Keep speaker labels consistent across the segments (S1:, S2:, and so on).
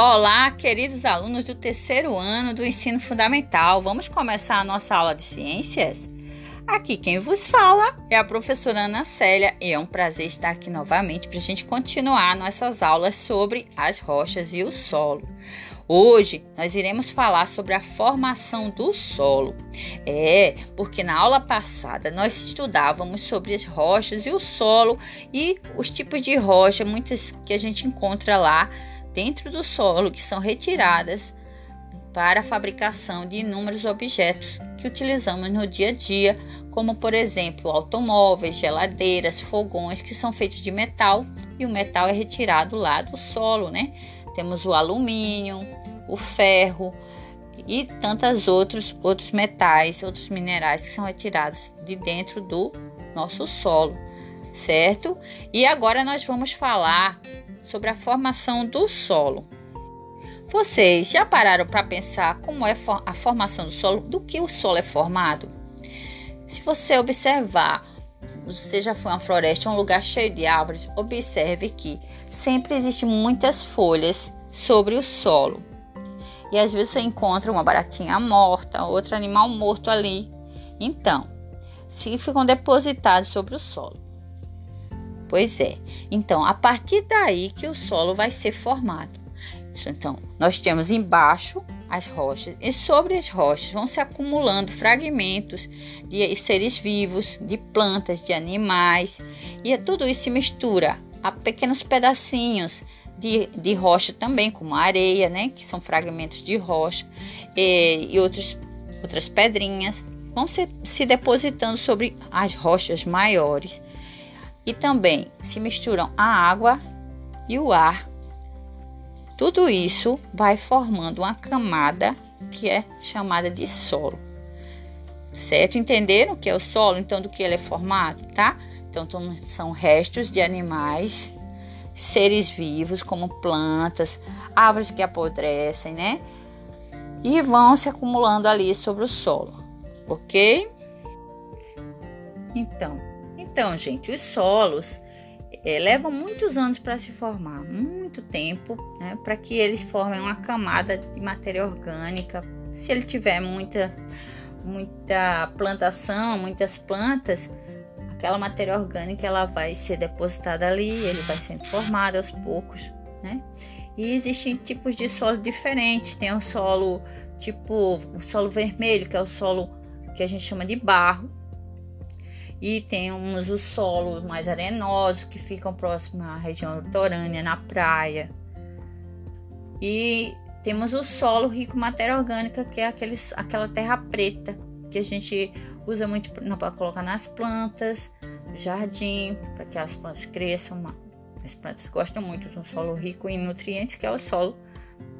S1: Olá, queridos alunos do terceiro ano do ensino fundamental. Vamos começar a nossa aula de ciências? Aqui quem vos fala é a professora Ana Célia e é um prazer estar aqui novamente para a gente continuar nossas aulas sobre as rochas e o solo. Hoje nós iremos falar sobre a formação do solo. É, porque na aula passada nós estudávamos sobre as rochas e o solo e os tipos de rocha, muitas que a gente encontra lá dentro do solo que são retiradas para a fabricação de inúmeros objetos que utilizamos no dia a dia, como por exemplo automóveis, geladeiras, fogões que são feitos de metal e o metal é retirado lá do solo, né? Temos o alumínio, o ferro e tantos outros outros metais, outros minerais que são retirados de dentro do nosso solo, certo? E agora nós vamos falar sobre a formação do solo. Vocês já pararam para pensar como é a formação do solo, do que o solo é formado? Se você observar, você já foi uma floresta, um lugar cheio de árvores, observe que sempre existem muitas folhas sobre o solo. E às vezes você encontra uma baratinha morta, outro animal morto ali. Então, se ficam depositados sobre o solo. Pois é. Então, a partir daí que o solo vai ser formado. Então, nós temos embaixo as rochas e sobre as rochas vão se acumulando fragmentos de seres vivos, de plantas, de animais, e tudo isso se mistura a pequenos pedacinhos de, de rocha também, como areia, né, que são fragmentos de rocha, e, e outros, outras pedrinhas, vão se, se depositando sobre as rochas maiores e também se misturam a água e o ar. Tudo isso vai formando uma camada que é chamada de solo. Certo? Entenderam o que é o solo? Então, do que ele é formado, tá? Então, são restos de animais, seres vivos, como plantas, árvores que apodrecem, né? E vão se acumulando ali sobre o solo, ok? Então, então, gente, os solos é, levam muitos anos para se formar, muito tempo, né, para que eles formem uma camada de matéria orgânica. Se ele tiver muita, muita plantação, muitas plantas, aquela matéria orgânica ela vai ser depositada ali, ele vai sendo formado aos poucos, né? E existem tipos de solo diferentes. Tem o solo tipo o solo vermelho, que é o solo que a gente chama de barro, e temos os solos mais arenosos que ficam próximos à região litorânea, na praia. E temos o solo rico em matéria orgânica, que é aqueles, aquela terra preta que a gente usa muito para colocar nas plantas, no jardim, para que as plantas cresçam. As plantas gostam muito de um solo rico em nutrientes, que é o solo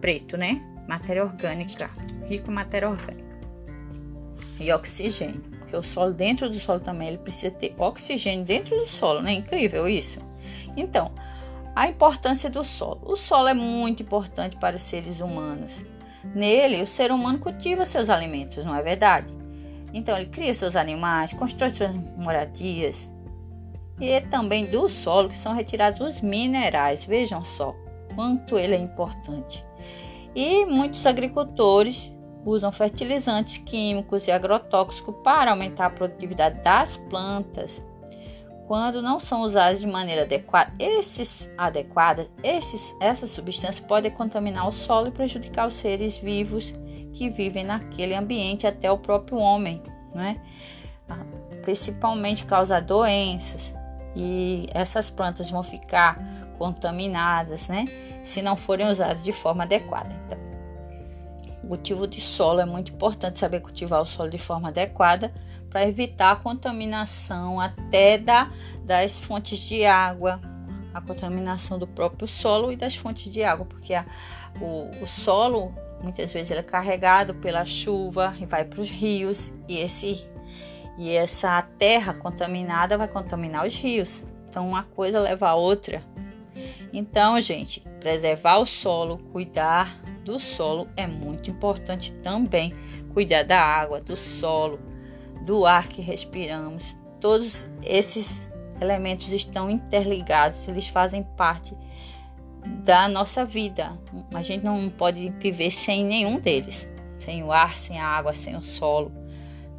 S1: preto, né? Matéria orgânica, rico em matéria orgânica e oxigênio porque o solo dentro do solo também ele precisa ter oxigênio dentro do solo, né? Incrível isso. Então, a importância do solo. O solo é muito importante para os seres humanos. Nele, o ser humano cultiva seus alimentos, não é verdade? Então, ele cria seus animais, constrói suas moradias. E é também do solo que são retirados os minerais. Vejam só quanto ele é importante. E muitos agricultores usam fertilizantes químicos e agrotóxicos para aumentar a produtividade das plantas. Quando não são usados de maneira adequada, esses adequadas, esses, essas substâncias podem contaminar o solo e prejudicar os seres vivos que vivem naquele ambiente, até o próprio homem, é? Ah, principalmente causar doenças e essas plantas vão ficar contaminadas, né? Se não forem usadas de forma adequada. Então, cultivo de solo é muito importante saber cultivar o solo de forma adequada para evitar a contaminação até da, das fontes de água, a contaminação do próprio solo e das fontes de água, porque a, o, o solo muitas vezes ele é carregado pela chuva e vai para os rios e esse e essa terra contaminada vai contaminar os rios. Então uma coisa leva a outra. Então, gente, preservar o solo, cuidar do solo é muito importante também. Cuidar da água, do solo, do ar que respiramos. Todos esses elementos estão interligados, eles fazem parte da nossa vida. A gente não pode viver sem nenhum deles, sem o ar, sem a água, sem o solo,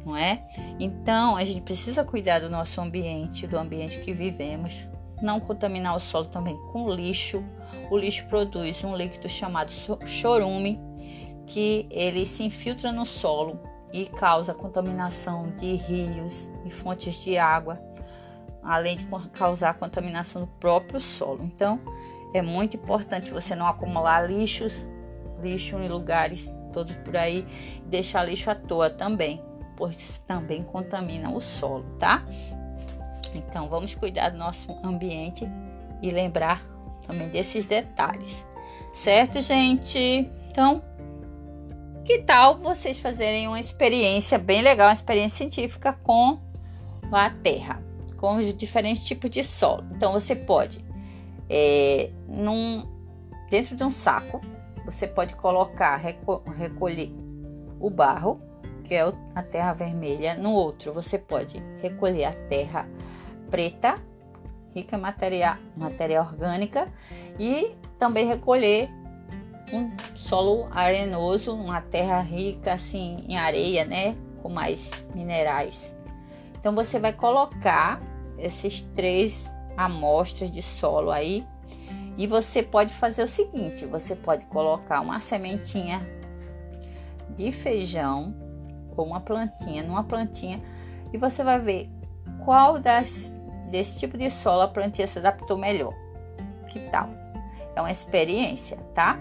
S1: não é? Então a gente precisa cuidar do nosso ambiente, do ambiente que vivemos, não contaminar o solo também com lixo. O lixo produz um líquido chamado chorume, que ele se infiltra no solo e causa contaminação de rios e fontes de água, além de causar contaminação do próprio solo. Então, é muito importante você não acumular lixos, lixo em lugares todos por aí, deixar lixo à toa também, pois também contamina o solo, tá? Então, vamos cuidar do nosso ambiente e lembrar também desses detalhes. Certo, gente? Então, que tal vocês fazerem uma experiência bem legal, uma experiência científica com a terra, com os diferentes tipos de solo? Então, você pode, é, num, dentro de um saco, você pode colocar, reco recolher o barro, que é a terra vermelha. No outro, você pode recolher a terra preta, rica em matéria, matéria orgânica, e também recolher um solo arenoso, uma terra rica assim em areia, né, com mais minerais. Então você vai colocar esses três amostras de solo aí e você pode fazer o seguinte: você pode colocar uma sementinha de feijão ou uma plantinha numa plantinha e você vai ver qual das desse tipo de solo a plantinha se adaptou melhor. Que tal? É uma experiência, tá?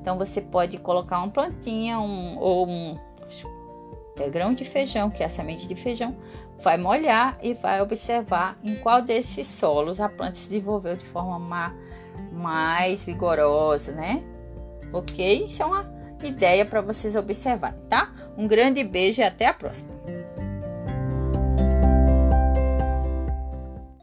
S1: Então você pode colocar uma plantinha um, ou um grão de feijão, que é a semente de feijão, vai molhar e vai observar em qual desses solos a planta se desenvolveu de forma ma, mais vigorosa, né? Ok? Isso é uma ideia para vocês observarem, tá? Um grande beijo e até a próxima!